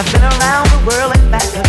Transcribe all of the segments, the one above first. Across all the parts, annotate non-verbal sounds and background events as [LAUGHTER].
I've been around the world and back.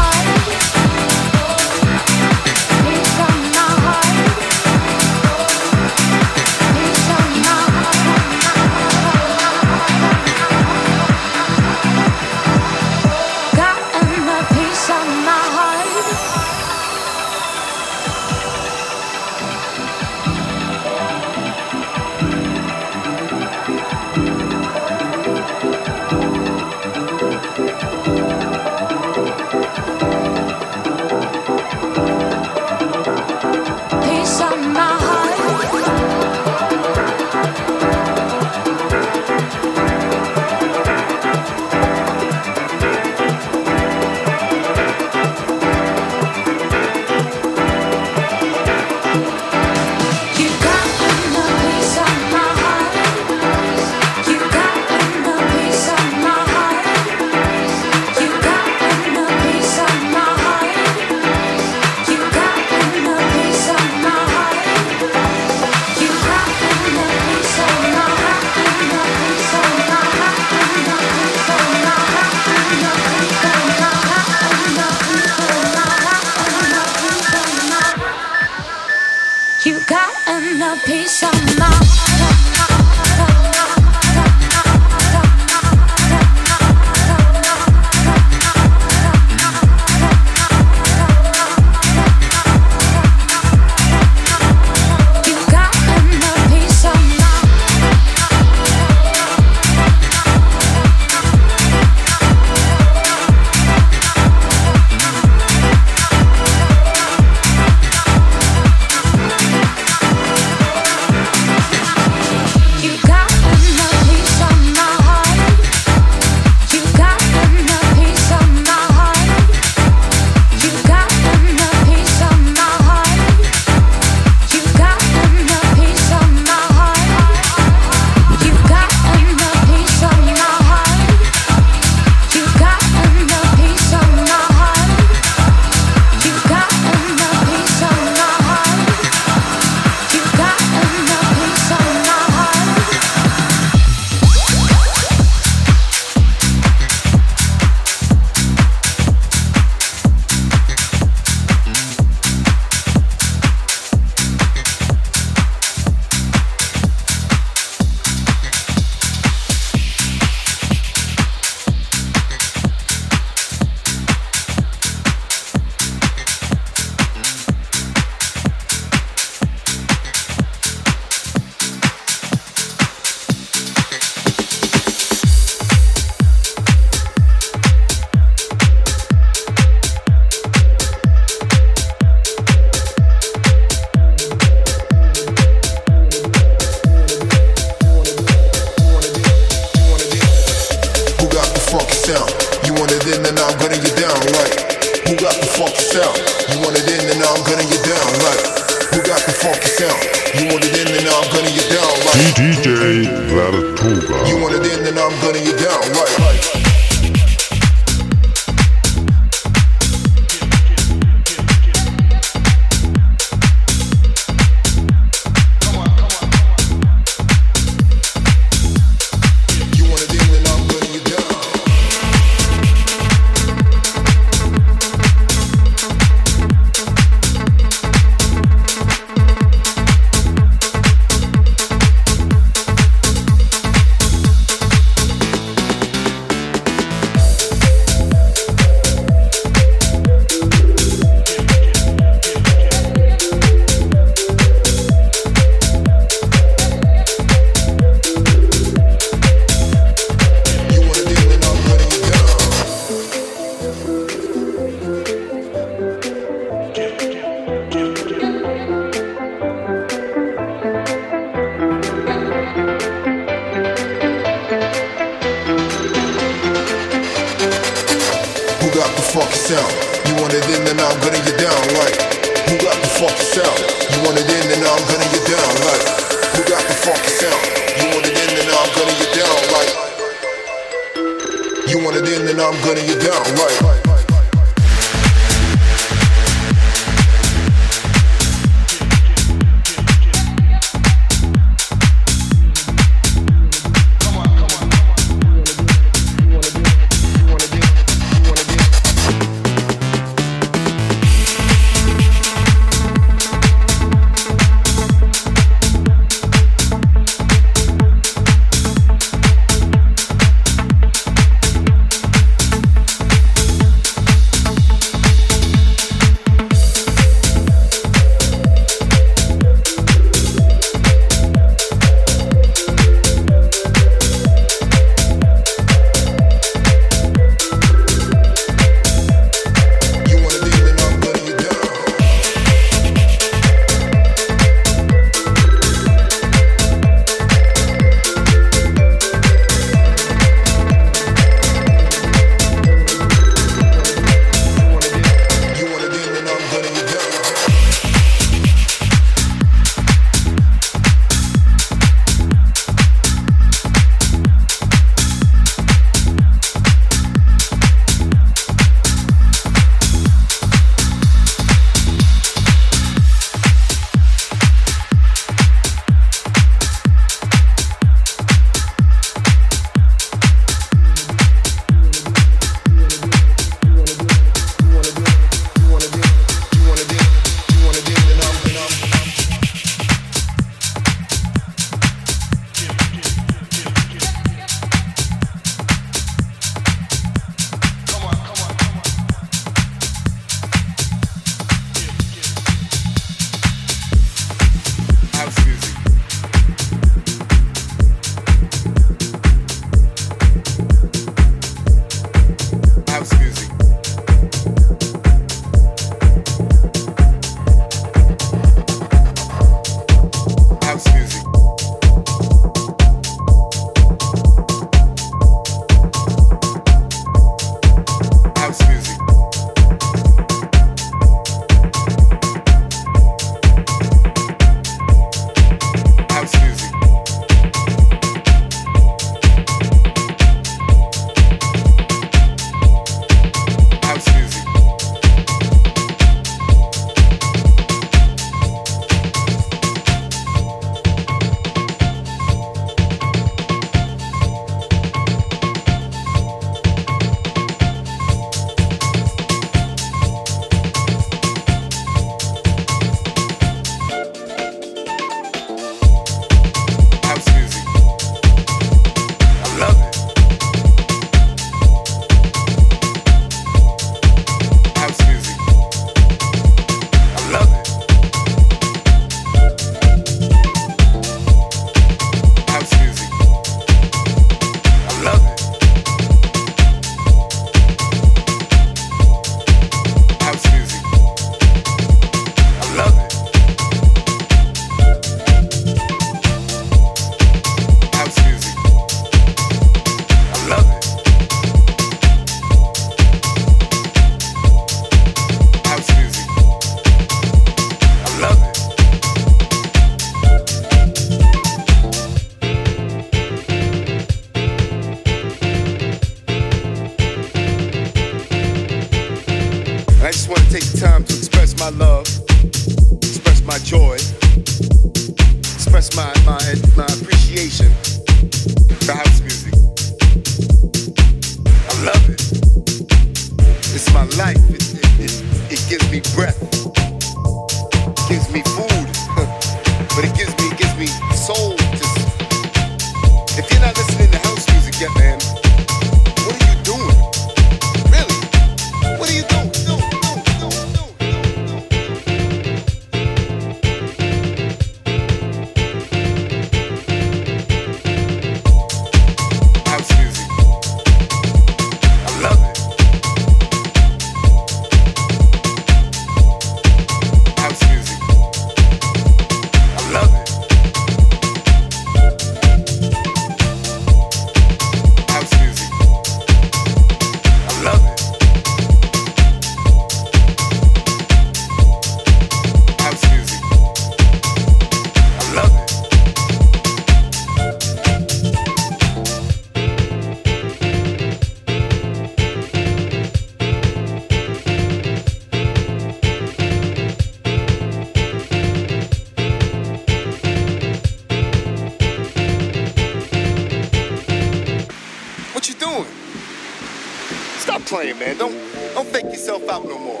Man. Don't don't fake yourself out no more.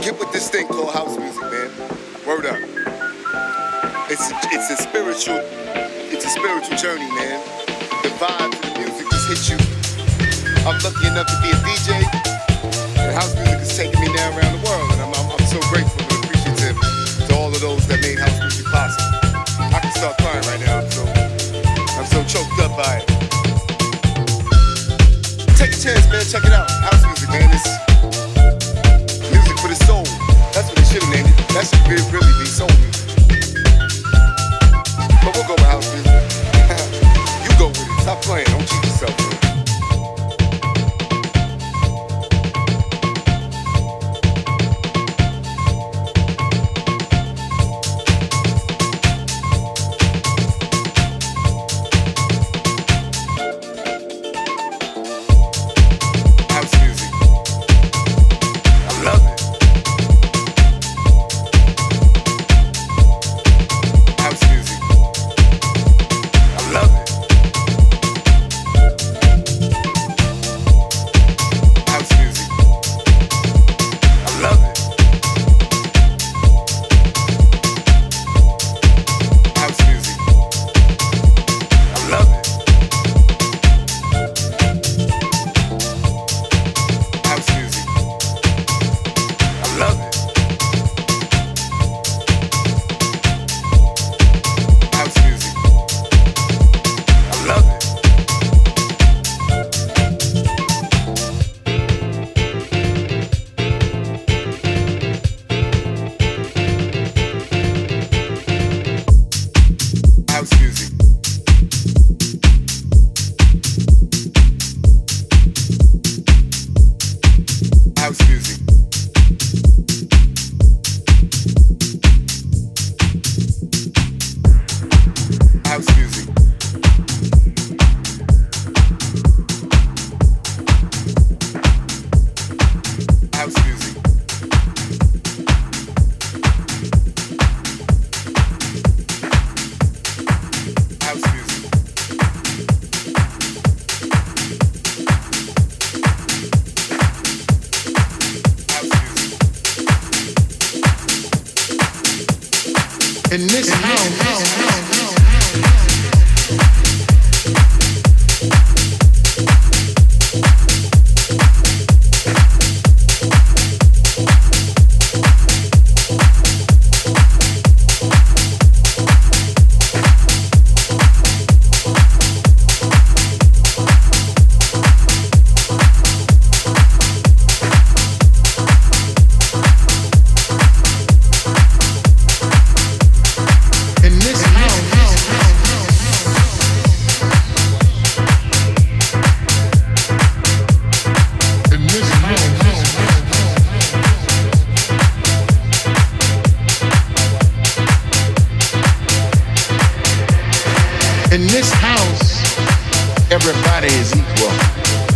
Get with this thing called house music, man. Word up. It's a, it's a spiritual it's a spiritual journey, man. The vibe to the music just hit you. I'm lucky enough to be a DJ, and house music is taking me now around the world, and I'm, I'm, I'm so grateful and appreciative to all of those that made house music possible. I can start crying right now. I'm so I'm so choked up by it. Take a chance, man. Check it out. Music, for the soul. That's what they should have named it. That should really, really be soul. But we'll go house [LAUGHS] music. you go with it. Stop playing. Don't cheat yourself,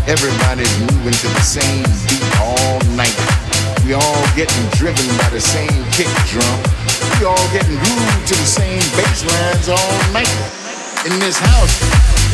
Everybody's moving to the same beat all night. We all getting driven by the same kick drum. We all getting grooved to the same bass lines all night in this house.